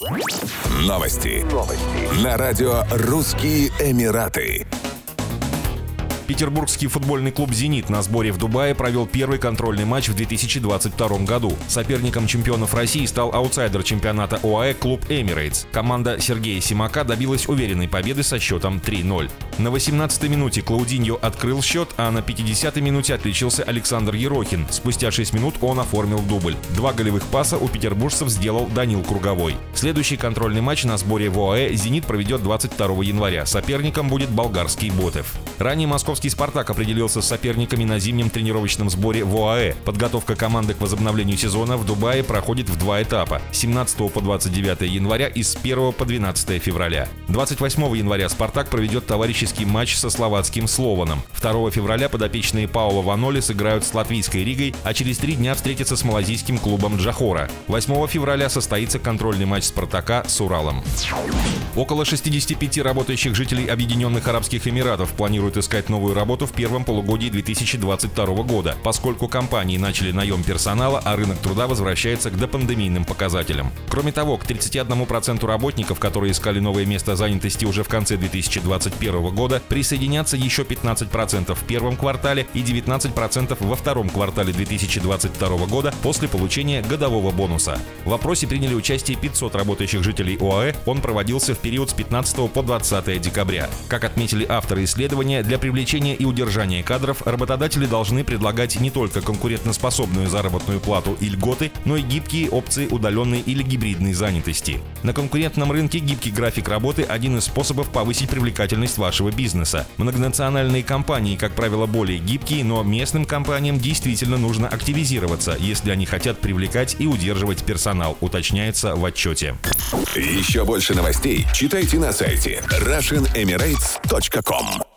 Новости. Новости. На радио «Русские Эмираты». Петербургский футбольный клуб «Зенит» на сборе в Дубае провел первый контрольный матч в 2022 году. Соперником чемпионов России стал аутсайдер чемпионата ОАЭ клуб «Эмирейтс». Команда Сергея Семака добилась уверенной победы со счетом 3-0. На 18-й минуте Клаудиньо открыл счет, а на 50-й минуте отличился Александр Ерохин. Спустя 6 минут он оформил дубль. Два голевых паса у петербуржцев сделал Данил Круговой. Следующий контрольный матч на сборе в ОАЭ «Зенит» проведет 22 января. Соперником будет болгарский Ботев. Ранее московский «Спартак» определился с соперниками на зимнем тренировочном сборе в ОАЭ. Подготовка команды к возобновлению сезона в Дубае проходит в два этапа – 17 по 29 января и с 1 по 12 февраля. 28 января «Спартак» проведет товарищеский матч со словацким «Слованом». 2 февраля подопечные Паула Ваноли сыграют с латвийской Ригой, а через три дня встретятся с малазийским клубом Джахора. 8 февраля состоится контрольный матч «Спартака» с Уралом. Около 65 работающих жителей Объединенных Арабских Эмиратов планируют искать новую работу в первом полугодии 2022 года, поскольку компании начали наем персонала, а рынок труда возвращается к допандемийным показателям. Кроме того, к 31% работников, которые искали новое место занятости уже в конце 2021 года, присоединятся еще 15% в первом квартале и 19% во втором квартале 2022 года после получения годового бонуса. В опросе приняли участие 500 работающих жителей ОАЭ, он проводился в период с 15 по 20 декабря. Как отметили авторы исследования, для привлечения и удержания кадров работодатели должны предлагать не только конкурентоспособную заработную плату и льготы, но и гибкие опции удаленной или гибридной занятости. На конкурентном рынке гибкий график работы – один из способов повысить привлекательность вашего бизнеса. Многонациональные компании, как правило, более гибкие, но местным компаниям действительно нужно активизироваться, если они хотят привлекать и удерживать персонал, уточняется в отчете. Еще больше новостей читайте на сайте RussianEmirates.com